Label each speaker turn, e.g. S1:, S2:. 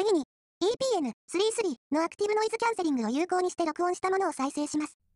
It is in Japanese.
S1: 次に EPN33 のアクティブノイズキャンセリングを有効にして録音したものを再生します。